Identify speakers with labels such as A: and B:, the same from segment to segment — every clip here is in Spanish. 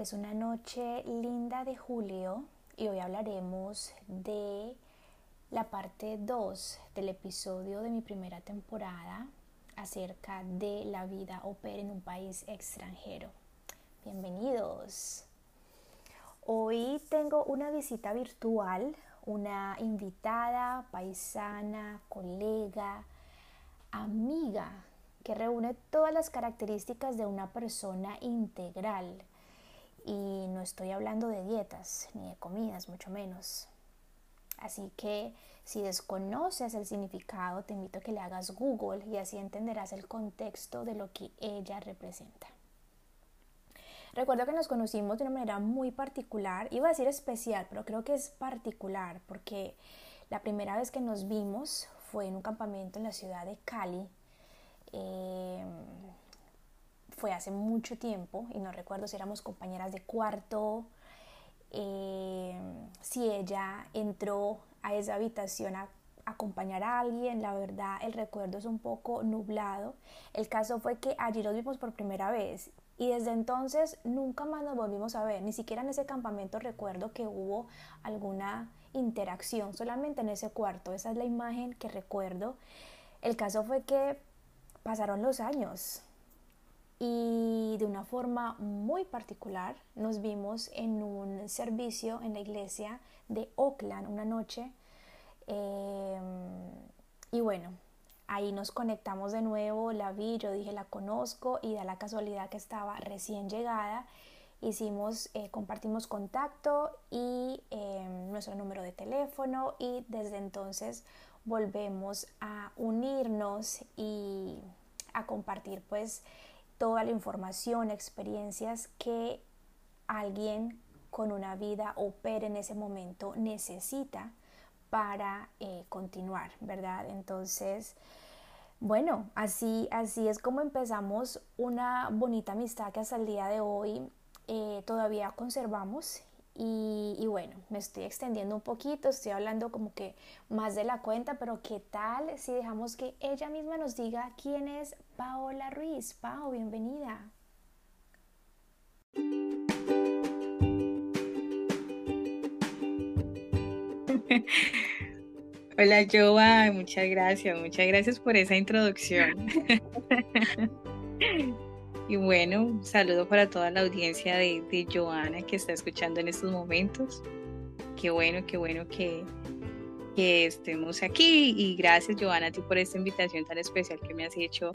A: Es una noche linda de julio y hoy hablaremos de la parte 2 del episodio de mi primera temporada acerca de la vida opera en un país extranjero. Bienvenidos. Hoy tengo una visita virtual, una invitada, paisana, colega, amiga que reúne todas las características de una persona integral y no estoy hablando de dietas ni de comidas, mucho menos. Así que si desconoces el significado, te invito a que le hagas Google y así entenderás el contexto de lo que ella representa. Recuerdo que nos conocimos de una manera muy particular, iba a decir especial, pero creo que es particular porque la primera vez que nos vimos fue en un campamento en la ciudad de Cali. Eh, fue hace mucho tiempo y no recuerdo si éramos compañeras de cuarto, eh, si ella entró a esa habitación a acompañar a alguien, la verdad el recuerdo es un poco nublado. El caso fue que allí nos vimos por primera vez y desde entonces nunca más nos volvimos a ver, ni siquiera en ese campamento recuerdo que hubo alguna interacción, solamente en ese cuarto, esa es la imagen que recuerdo. El caso fue que pasaron los años, y de una forma muy particular nos vimos en un servicio en la iglesia de Oakland una noche em, y bueno ahí nos conectamos de nuevo la vi yo dije la conozco y da la casualidad que estaba recién llegada. Hicimos eh, compartimos contacto y em, nuestro número de teléfono y desde entonces volvemos a unirnos y a compartir pues toda la información, experiencias que alguien con una vida opera en ese momento necesita para eh, continuar, ¿verdad? Entonces, bueno, así, así es como empezamos una bonita amistad que hasta el día de hoy eh, todavía conservamos y, bueno, me estoy extendiendo un poquito, estoy hablando como que más de la cuenta, pero ¿qué tal si dejamos que ella misma nos diga quién es Paola Ruiz? Pao, bienvenida.
B: Hola Joa, muchas gracias, muchas gracias por esa introducción. Y bueno, un saludo para toda la audiencia de, de Joana que está escuchando en estos momentos. Qué bueno, qué bueno que, que estemos aquí y gracias Joana a ti por esta invitación tan especial que me has hecho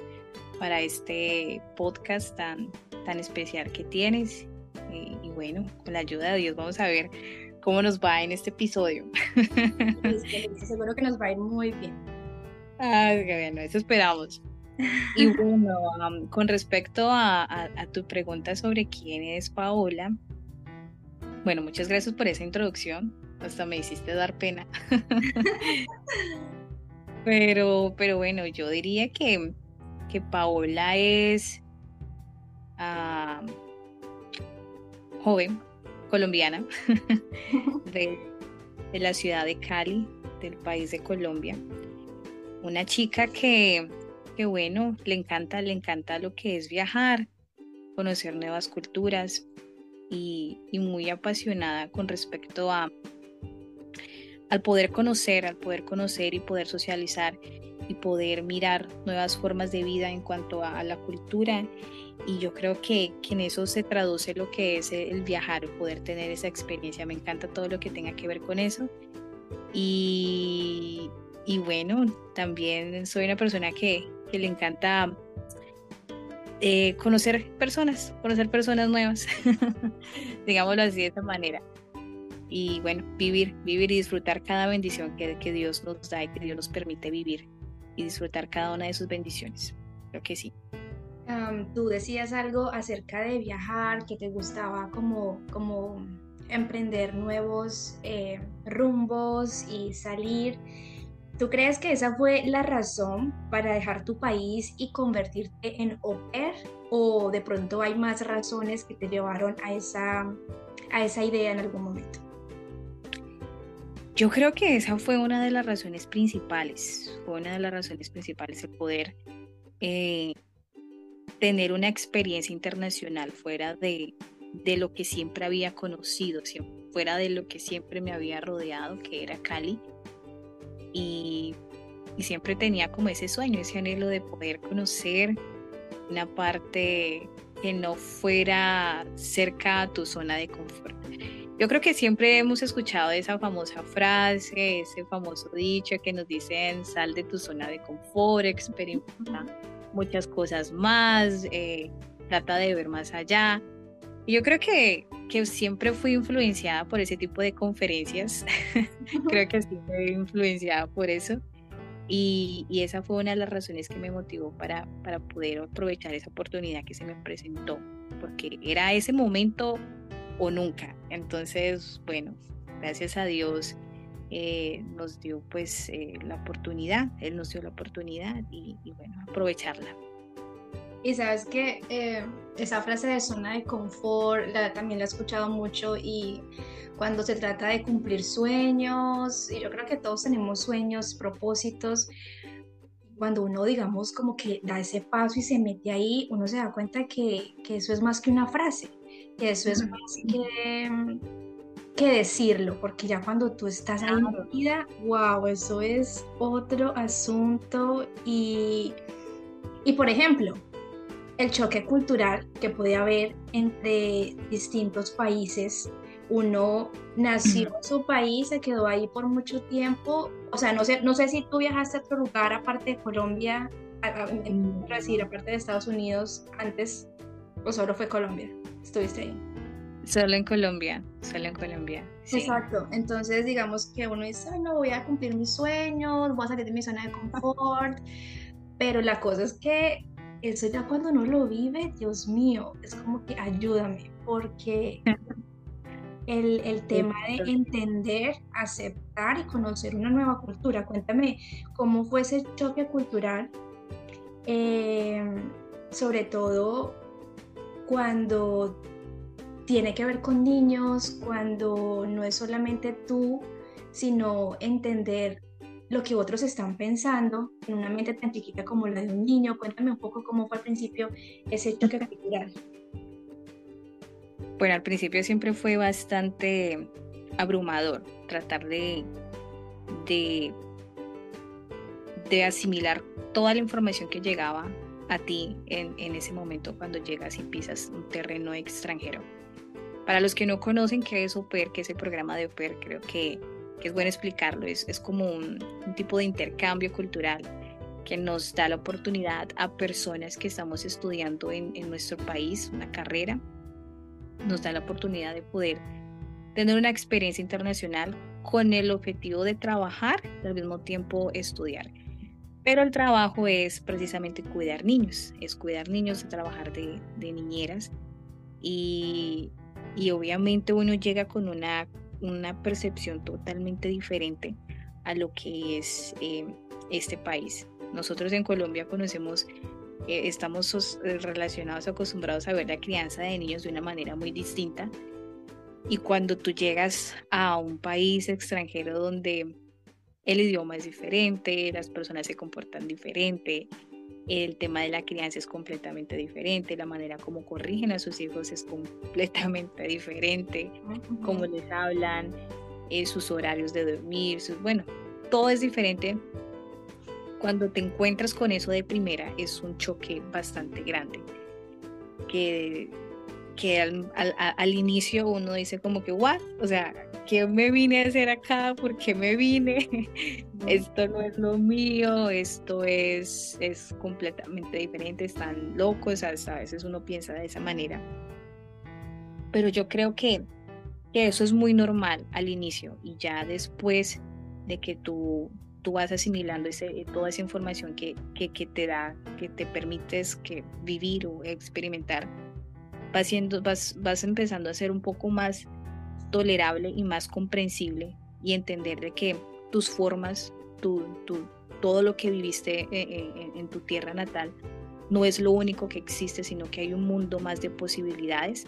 B: para este podcast tan, tan especial que tienes. Y, bueno, con la ayuda de Dios vamos a ver cómo nos va en este episodio.
A: seguro que nos va a ir muy bien.
B: Ah, bueno, eso esperamos. Y bueno, con respecto a, tu pregunta sobre quién es Paola, bueno, muchas gracias por esa introducción. Hasta me hiciste dar pena. pero, pero bueno, yo diría que, que Paola es joven, colombiana, de, de la ciudad de Cali, del país de Colombia. Una chica que que bueno, le encanta, le encanta lo que es viajar, conocer nuevas culturas y, muy apasionada con respecto a al poder conocer, al poder conocer y poder socializar y poder mirar nuevas formas de vida en cuanto a, la cultura. Y yo creo que, en eso se traduce lo que es el viajar, poder tener esa experiencia. Me encanta todo lo que tenga que ver con eso. Y, y bueno, también soy una persona que, que le encanta eh, conocer personas, conocer personas nuevas, digámoslo así de esa manera. Y bueno, vivir, vivir y disfrutar cada bendición que, que Dios nos da y que Dios nos permite vivir y disfrutar cada una de sus bendiciones. Creo que sí.
A: tú decías algo acerca de viajar, que te gustaba como, como emprender nuevos eh, rumbos y salir. ¿Tú crees que esa fue la razón para dejar tu país y convertirte en au pair? ¿O de pronto hay más razones que te llevaron a esa, a esa idea en algún momento?
B: Yo creo que esa fue una de las razones principales, fue una de las razones principales el poder eh, tener una experiencia internacional fuera de, de lo que siempre había conocido, fuera de lo que siempre me había rodeado, que era Cali. Y, y siempre tenía como ese sueño, ese anhelo de poder conocer una parte que no fuera cerca a tu zona de confort. Yo creo que siempre hemos escuchado esa famosa frase, ese famoso dicho que nos dicen sal de tu zona de confort, experimenta muchas cosas más, eh, trata de ver más allá. Y yo creo que, que siempre fui influenciada por ese tipo de conferencias, creo que sí fui influenciada por eso. Y, y, esa fue una de las razones que me motivó para, para poder aprovechar esa oportunidad que se me presentó, porque era ese momento o nunca. Entonces, bueno, gracias a Dios eh, nos dio pues eh, la oportunidad, Él nos dio la oportunidad y, bueno, aprovecharla.
A: Y sabes que eh, esa frase de zona de confort la, también la he escuchado mucho y cuando se trata de cumplir sueños, y yo creo que todos tenemos sueños, propósitos, cuando uno digamos como que da ese paso y se mete ahí, uno se da cuenta que, que eso es más que una frase, eso es más que, que decirlo, porque ya cuando tú estás ahí vida, wow, eso es otro asunto y, y por ejemplo, el choque cultural que puede haber entre distintos países. Uno nació en su país, se quedó ahí por mucho tiempo. O sea, no sé, no sé si tú viajaste a otro lugar aparte de Colombia, decir, aparte de Estados Unidos antes, o solo fue Colombia estuviste ahí?
B: Solo en Colombia, solo en Colombia.
A: Exacto, entonces digamos que uno dice, no, voy a cumplir mis sueños, voy a salir de mi zona de confort, pero la cosa es que eso ya cuando uno lo vive, Dios mío, es como que ayúdame, porque el, el tema de entender, aceptar y conocer una nueva cultura, cuéntame cómo fue ese choque cultural, eh, sobre todo cuando tiene que ver con niños, cuando no es solamente tú, sino entender lo que otros están pensando en una mente tan chiquita como la de un niño. Cuéntame un poco cómo fue al principio ese choque cultural.
B: Bueno, al principio siempre fue bastante abrumador tratar de, de, de asimilar toda la información que llegaba a ti en, ese momento cuando llegas y pisas un terreno extranjero. Para los que no conocen qué es OPER, qué es el programa de OPER, creo que, es bueno explicarlo. Es, como un, tipo de intercambio cultural que nos da la oportunidad a personas que estamos estudiando en, en nuestro país una carrera, nos da la oportunidad de poder tener una experiencia internacional con el objetivo de trabajar y al mismo tiempo estudiar. Pero el trabajo es precisamente cuidar niños, es cuidar niños, trabajar de, niñeras y, obviamente uno llega con una, una percepción totalmente diferente a lo que es eh, este país. Nosotros en Colombia conocemos, eh, estamos eh, relacionados, acostumbrados a ver la crianza de niños de una manera muy distinta. Y cuando tú llegas a un país extranjero donde el idioma es diferente, las personas se comportan diferente, el tema de la crianza es completamente diferente, la manera como corrigen a sus hijos es completamente diferente, cómo les hablan, eh, sus horarios de dormir, sus, bueno, todo es diferente. Cuando te encuentras con eso de primera es un choque bastante grande, que, que al, al inicio uno dice como que, ¿what? O sea, ¿qué me vine a hacer acá? ¿Por qué me vine? esto no es lo mío, esto es, es completamente diferente, están locos, hasta a veces uno piensa de esa manera. Pero yo creo que, que eso es muy normal al inicio y ya después de que tú, tú vas asimilando ese, toda esa información que, que, que te da, que te permites que vivir o experimentar, vas, siendo, vas, vas empezando a ser un poco más tolerable y más comprensible y entender de que tus formas, tu, todo lo que viviste en, tu tierra natal no es lo único que existe, sino que hay un mundo más de posibilidades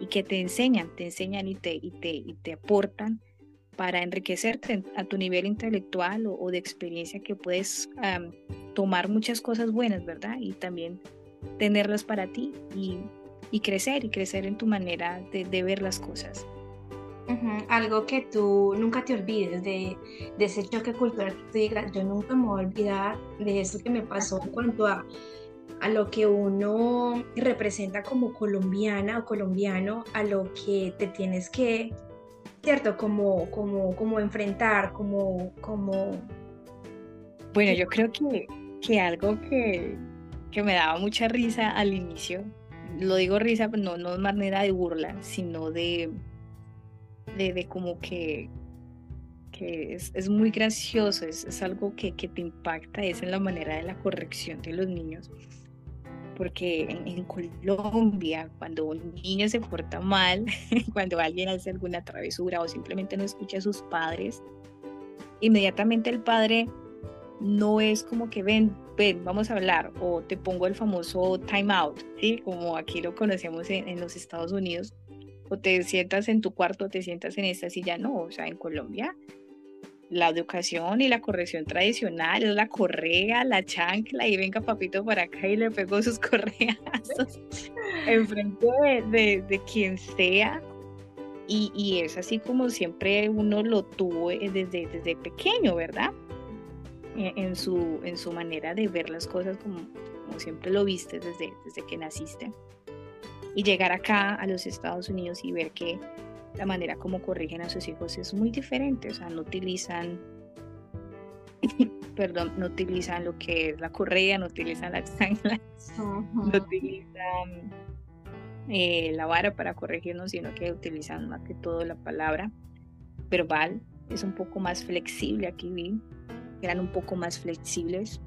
B: y que te enseñan, te enseñan y te, y te, y te aportan para enriquecerte a tu nivel intelectual o, de experiencia que puedes tomar muchas cosas buenas, ¿verdad? Y también tenerlas para ti y y crecer y crecer en tu manera de, ver las cosas.
A: Algo que tú nunca te olvides de, de, ese choque cultural que tú digas, yo nunca me voy a olvidar de eso que me pasó en cuanto a, a lo que uno representa como colombiana o colombiano, a lo que te tienes que, ¿cierto? Como, como, como enfrentar, como, como...
B: Bueno, yo creo que, que algo que, que me daba mucha risa al inicio lo digo risa, pues no, no de manera de burla, sino de, de, como que, que es, muy gracioso, es, algo que, te impacta, es en la manera de la corrección de los niños. Porque en, Colombia, cuando un niño se porta mal, cuando alguien hace alguna travesura o simplemente no escucha a sus padres, inmediatamente el padre no es como que ven, ven, vamos a hablar, o te pongo el famoso time out, ¿sí? Como aquí lo conocemos en, los Estados Unidos, o te sientas en tu cuarto, te sientas en esta silla, no, o sea, en Colombia la educación y la corrección tradicional es la correa, la chancla y venga papito para acá y le pegó sus correazos enfrente de, de, quien sea. Y, y, es así como siempre uno lo tuvo eh, desde, desde pequeño, ¿verdad? En su, en su manera de ver las cosas como, como siempre lo viste desde, desde que naciste. Y llegar acá a los Estados Unidos y ver que la manera como corrigen a sus hijos es muy diferente, o sea, no utilizan, perdón, no utilizan lo que es la correa, no utilizan la chancla, no utilizan eh, la vara para corregirnos, sino que utilizan más que todo la palabra verbal, es un poco más flexible aquí vi eran un poco más flexibles.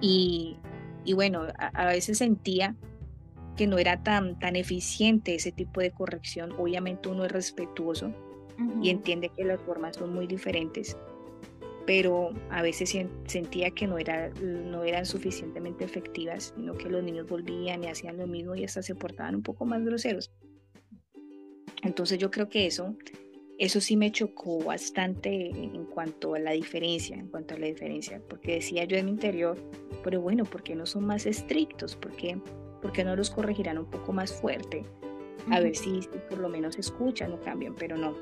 B: Y, y bueno, a, veces sentía que no era tan, tan eficiente ese tipo de corrección. Obviamente uno es respetuoso y entiende que las formas son muy diferentes, pero a veces sentía que no, era, no eran suficientemente efectivas, sino que los niños volvían y hacían lo mismo y hasta se portaban un poco más groseros. Entonces yo creo que eso eso sí me chocó bastante en cuanto a la diferencia, en cuanto a la diferencia, porque decía yo en mi interior, pero bueno, ¿por qué no son más estrictos? ¿Por qué, no los corregirán un poco más fuerte? A ver si, por lo menos escuchan o cambian, pero no,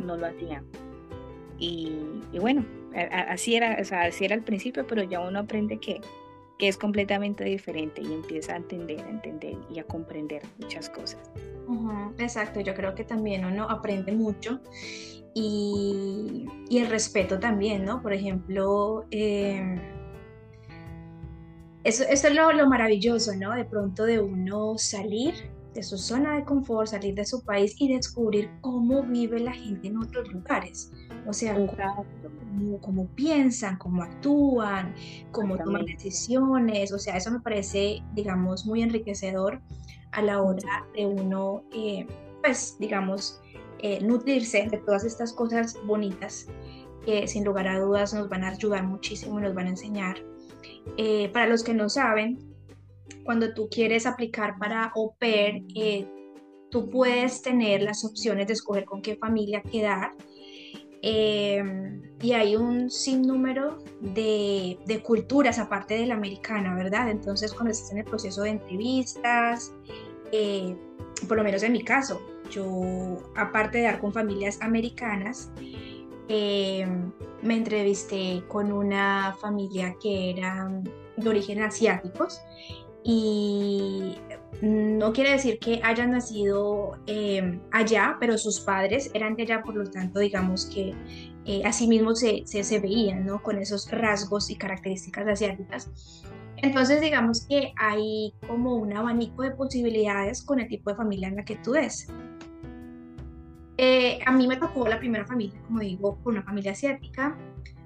B: no lo hacían. Y, bueno, así era, así era al principio, pero ya uno aprende que, que es completamente diferente y empieza a entender, a entender y a comprender muchas cosas
A: exacto, yo creo que también uno aprende mucho y, el respeto también, ¿no? Por ejemplo, em, eso, es lo, lo, maravilloso, ¿no? De pronto de uno salir de su zona de confort, salir de su país y descubrir cómo vive la gente en otros lugares. O sea, cómo, cómo, piensan, cómo actúan, cómo toman decisiones. O sea, eso me parece, digamos, muy enriquecedor a la hora de uno, eh, pues, digamos, eh, nutrirse de todas estas cosas bonitas que sin lugar a dudas nos van a ayudar muchísimo y nos van a enseñar. Eh, para los que no saben, cuando tú quieres aplicar para au pair, tú puedes tener las opciones de escoger con qué familia quedar. Y hay un sinnúmero de, de, culturas aparte de la americana, ¿verdad? Entonces, cuando estás en el proceso de entrevistas, eh, por lo menos en mi caso, yo, aparte de dar con familias americanas, eh, me entrevisté con una familia que era de origen asiáticos y no quiere decir que hayan nacido eh, allá, pero sus padres eran de allá, por lo tanto, digamos que eh, así mismo se, se, se, veían, ¿no? Con esos rasgos y características asiáticas. Entonces, digamos que hay como un abanico de posibilidades con el tipo de familia en la que tú des. Eh, a mí me tocó la primera familia, como digo, con una familia asiática,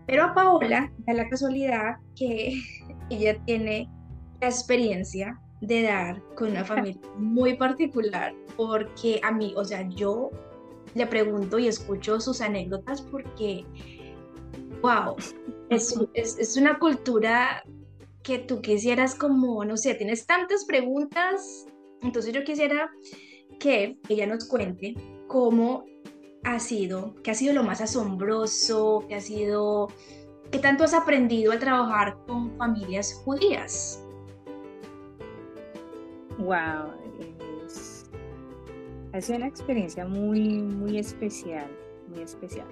A: pero a Paola da la casualidad que ella tiene la experiencia de dar con una familia muy particular, porque a mí, o sea, yo le pregunto y escucho sus anécdotas porque, wow, es, es, es una cultura que tú quisieras como, no sé, tienes tantas preguntas, entonces yo quisiera que ella nos cuente cómo ha sido, qué ha sido lo más asombroso, qué ha sido, qué tanto has aprendido a trabajar con familias judías.
B: Wow, Ha sido una experiencia muy, muy especial, muy especial.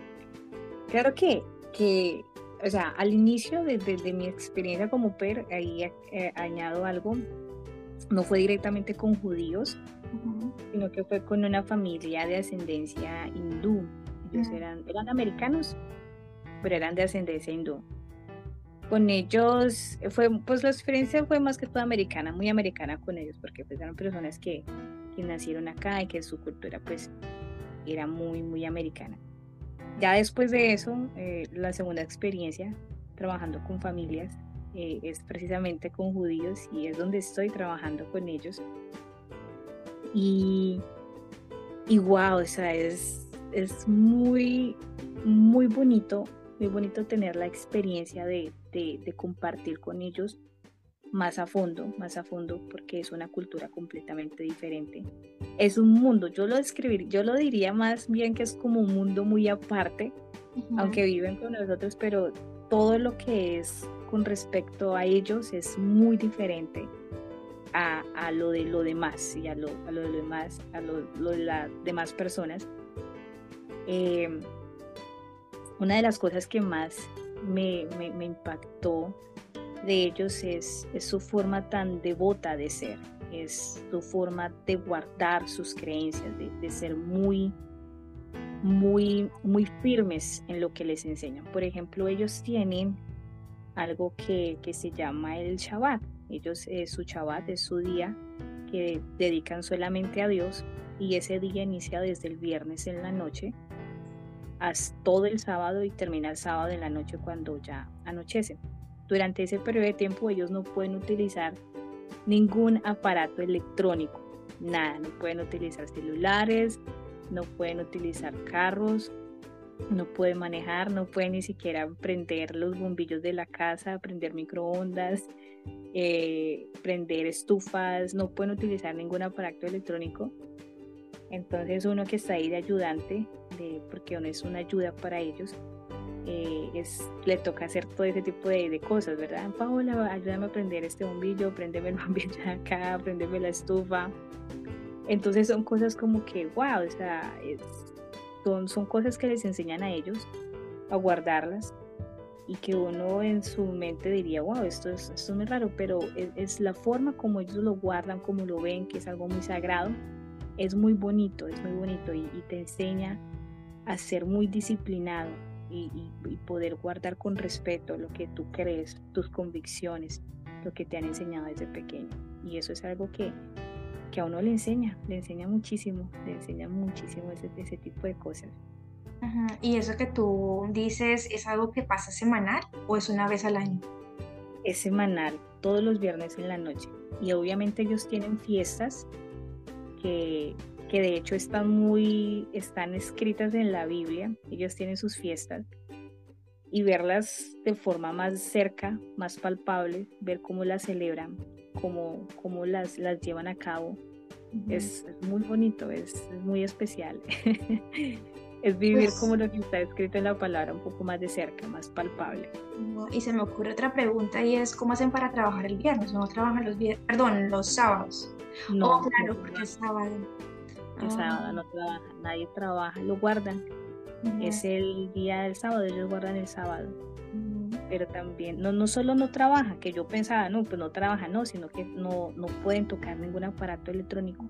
B: Claro que, que o sea, al inicio de, mi experiencia como PER, ahí eh, añado algo, no fue directamente con judíos, sino que fue con una familia de ascendencia hindú. Ellos eran, eran americanos, pero eran de ascendencia hindú. Con ellos, fue, pues la experiencia fue más que toda americana, muy americana con ellos, porque pues eran personas que, que nacieron acá y que su cultura pues era muy, muy americana. Ya después de eso, eh, la segunda experiencia trabajando con familias eh, es precisamente con judíos y es donde estoy trabajando con ellos. Y, y wow, o sea, es, es muy, muy bonito, muy bonito tener la experiencia de, de, compartir con ellos más a fondo, más a fondo, porque es una cultura completamente diferente. Es un mundo, yo lo describir, yo lo diría más bien que es como un mundo muy aparte, aunque viven con nosotros, pero todo lo que es con respecto a ellos es muy diferente a, a lo de lo demás y a lo, a lo de lo demás, a lo, lo de las demás personas. Eh, una de las cosas que más me, impactó de ellos es, su forma tan devota de ser, es su forma de guardar sus creencias, de, ser muy, muy, muy firmes en lo que les enseñan. Por ejemplo, ellos tienen algo que, que se llama el Shabbat. Ellos, eh, su Shabbat es su día que dedican solamente a Dios y ese día inicia desde el viernes en la noche todo el sábado y termina el sábado en la noche cuando ya anochece. Durante ese periodo de tiempo ellos no pueden utilizar ningún aparato electrónico, nada, no pueden utilizar celulares, no pueden utilizar carros, no pueden manejar, no pueden ni siquiera prender los bombillos de la casa, prender microondas, eh, prender estufas, no pueden utilizar ningún aparato electrónico. Entonces uno que está ahí de ayudante, de, porque uno es una ayuda para ellos, eh, es, le toca hacer todo ese tipo de, cosas, ¿verdad? Paola, ayúdame a prender este bombillo, prendeme el bombillo de acá, prendeme la estufa. Entonces son cosas como que, wow, o sea, son, son cosas que les enseñan a ellos a guardarlas y que uno en su mente diría, wow, esto es, esto es muy raro, pero es, la forma como ellos lo guardan, como lo ven, que es algo muy sagrado es muy bonito, es muy bonito y, te enseña a ser muy disciplinado y, poder guardar con respeto lo que tú crees, tus convicciones, lo que te han enseñado desde pequeño. Y eso es algo que, que a uno le enseña, le enseña muchísimo, le enseña muchísimo ese, ese tipo de cosas.
A: ¿Y eso que tú dices es algo que pasa semanal o es una vez al año?
B: Es semanal, todos los viernes en la noche. Y obviamente ellos tienen fiestas que, de hecho están muy, están escritas en la Biblia, ellos tienen sus fiestas, y verlas de forma más cerca, más palpable, ver cómo las celebran, cómo, cómo las, las llevan a cabo, es, muy bonito, es, muy especial. es vivir pues como lo que está escrito en la palabra un poco más de cerca, más palpable.
A: Y se me ocurre otra pregunta y es ¿cómo hacen para trabajar el viernes? ¿No trabajan los viernes? Perdón, los sábados. No, oh, claro, porque es sábado.
B: El sábado ah. no trabaja, nadie trabaja, lo guardan. Es el día del sábado, ellos guardan el sábado. Pero también, no, no solo no trabaja, que yo pensaba, no, pues no trabaja, no, sino que no, no pueden tocar ningún aparato electrónico.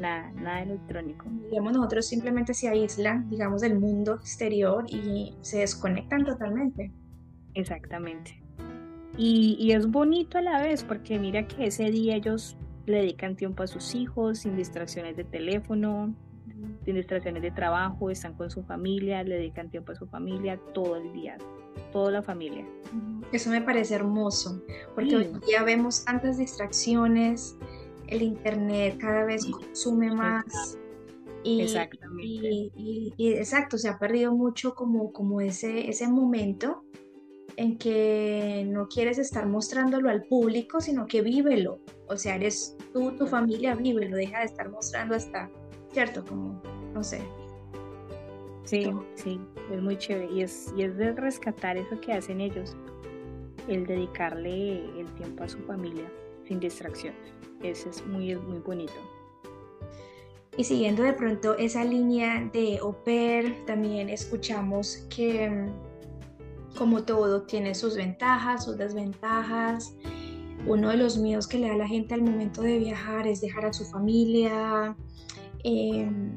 B: Nada, nada electrónico.
A: Digamos, nosotros simplemente se aíslan, digamos, del mundo exterior y se desconectan totalmente.
B: Exactamente. Y, y, es bonito a la vez, porque mira que ese día ellos le dedican tiempo a sus hijos, sin distracciones de teléfono, sin distracciones de trabajo, están con su familia, le dedican tiempo a su familia todo el día, toda la familia.
A: Eso me parece hermoso, porque hoy día vemos tantas distracciones, el internet cada vez consume más. Y, Exactamente. Y, exacto, se ha perdido mucho como, como ese, ese momento en que no quieres estar mostrándolo al público, sino que vívelo. O sea, eres tú, tu familia, vívelo, deja de estar mostrando hasta, ¿cierto? Como, no sé.
B: Sí, sí, es muy chévere. Y es, y es de rescatar eso que hacen ellos, el dedicarle el tiempo a su familia sin distracciones. Eso es muy, muy bonito.
A: Y siguiendo de pronto esa línea de au pair, también escuchamos que mm, como todo tiene sus ventajas, sus desventajas. Uno de los miedos que le da la gente al momento de viajar es dejar a su familia, em,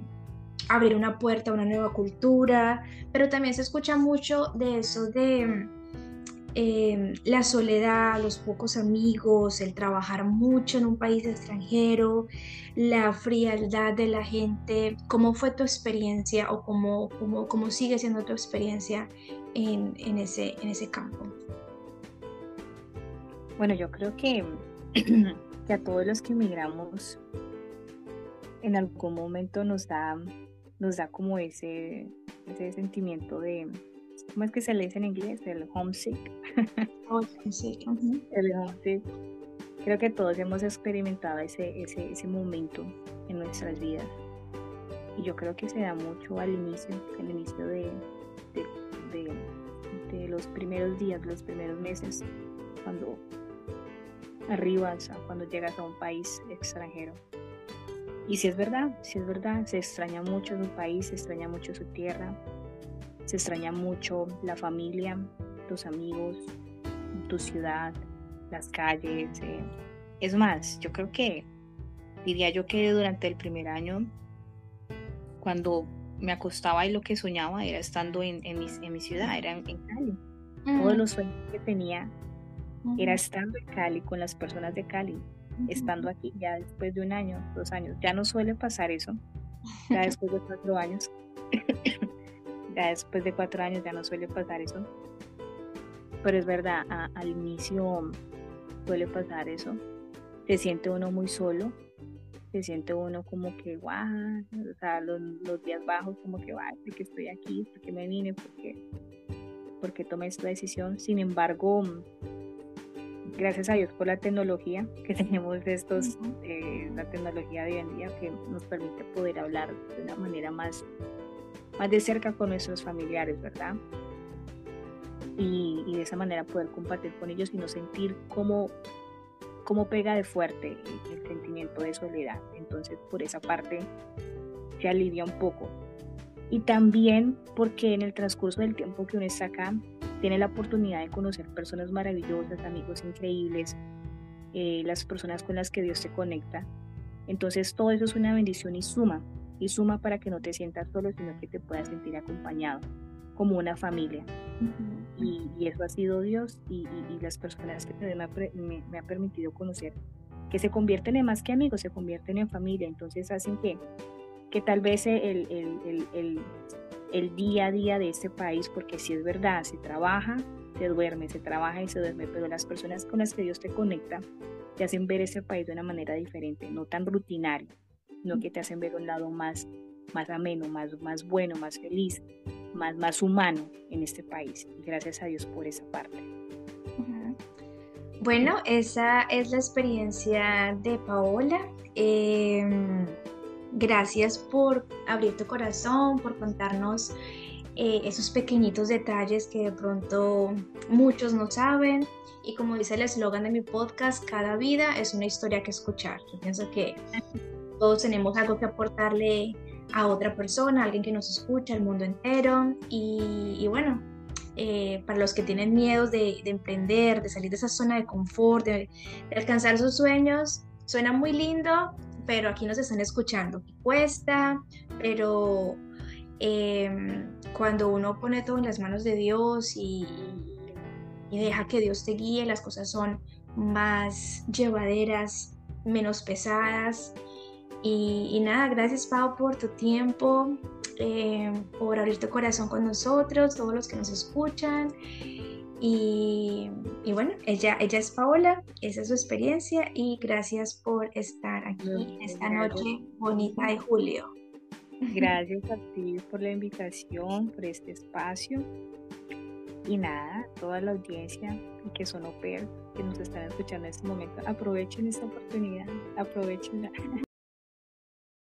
A: abrir una puerta a una nueva cultura, pero también se escucha mucho de eso de em, la soledad, los pocos amigos, el trabajar mucho en un país extranjero, la frialdad de la gente. ¿Cómo fue tu experiencia o cómo, cómo, cómo sigue siendo tu experiencia en, en, ese, en ese campo?
B: Bueno, yo creo que, que a todos los que emigramos en algún momento nos da nos da como ese, ese sentimiento de, ¿cómo es que se le dice en inglés? El homesick.
A: Oh, homesick.
B: El homesick. Creo que todos hemos experimentado ese, ese, ese momento en nuestras vidas. Y yo creo que se da mucho al inicio, al inicio de, de, de, los primeros días, los primeros meses, cuando arribas, cuando llegas a un país extranjero. Y si es verdad, si es verdad, se extraña mucho su país, se extraña mucho su tierra, se extraña mucho la familia, tus amigos, tu ciudad, las calles. Eh. Es más, yo creo que diría yo que durante el primer año, cuando me acostaba y lo que soñaba era estando en, en, mi, en mi, ciudad, era en, Cali. Todos los sueños que tenía era estando en Cali con las personas de Cali estando aquí ya después de un año, dos años. Ya no suele pasar eso, ya después de cuatro años. Ya después de cuatro años ya no suele pasar eso. Pero es verdad, al inicio suele pasar eso. Se siente uno muy solo, se siente uno como que, guau, o sea, los, días bajos como que, guau, porque estoy aquí, porque me vine, porque, porque tomé esta decisión. Sin embargo, gracias a Dios por la tecnología que tenemos de estos, eh, la tecnología de hoy en día que nos permite poder hablar de una manera más, más de cerca con nuestros familiares, ¿verdad? Y, de esa manera poder compartir con ellos y no sentir cómo, cómo pega de fuerte el, sentimiento de soledad. Entonces, por esa parte se alivia un poco. Y también porque en el transcurso del tiempo que uno está acá, tiene la oportunidad de conocer personas maravillosas, amigos increíbles, eh, las personas con las que Dios te conecta. Entonces todo eso es una bendición y suma, y suma para que no te sientas solo, sino que te puedas sentir acompañado, como una familia. y, eso ha sido Dios y, las personas que me ha, me, ha, permitido conocer, que se convierten en más que amigos, se convierten en familia, entonces hacen que, que tal vez el, el, el el día a día de este país, porque si es verdad, se trabaja, se duerme, se trabaja y se duerme, pero las personas con las que Dios te conecta te hacen ver este país de una manera diferente, no tan rutinario, no que te hacen ver un lado más, más ameno, más, más bueno, más feliz, más, más humano en este país. Gracias a Dios por esa parte.
A: Bueno, esa es la experiencia de Paola. Em, Gracias por abrir tu corazón, por contarnos eh, esos pequeñitos detalles que de pronto muchos no saben. Y como dice el eslogan de mi podcast, cada vida es una historia que escuchar. Yo pienso que todos tenemos algo que aportarle a otra persona, a alguien que nos escucha, al mundo entero. Y, bueno, eh, para los que tienen miedo de, emprender, de salir de esa zona de confort, de, de alcanzar sus sueños, suena muy lindo, pero aquí nos están escuchando. Cuesta, pero em, cuando uno pone todo en las manos de Dios y, deja que Dios te guíe, las cosas son más llevaderas, menos pesadas. Y, nada, gracias Pau por tu tiempo, em, por abrir tu corazón con nosotros, todos los que nos escuchan. Y, bueno, ella, ella es Paola, esa es su experiencia y gracias por estar aquí esta noche bonita de julio.
B: Gracias a ti por la invitación, por este espacio. Y nada, toda la audiencia que son au que nos están escuchando en este momento, aprovechen esta oportunidad, aprovechenla.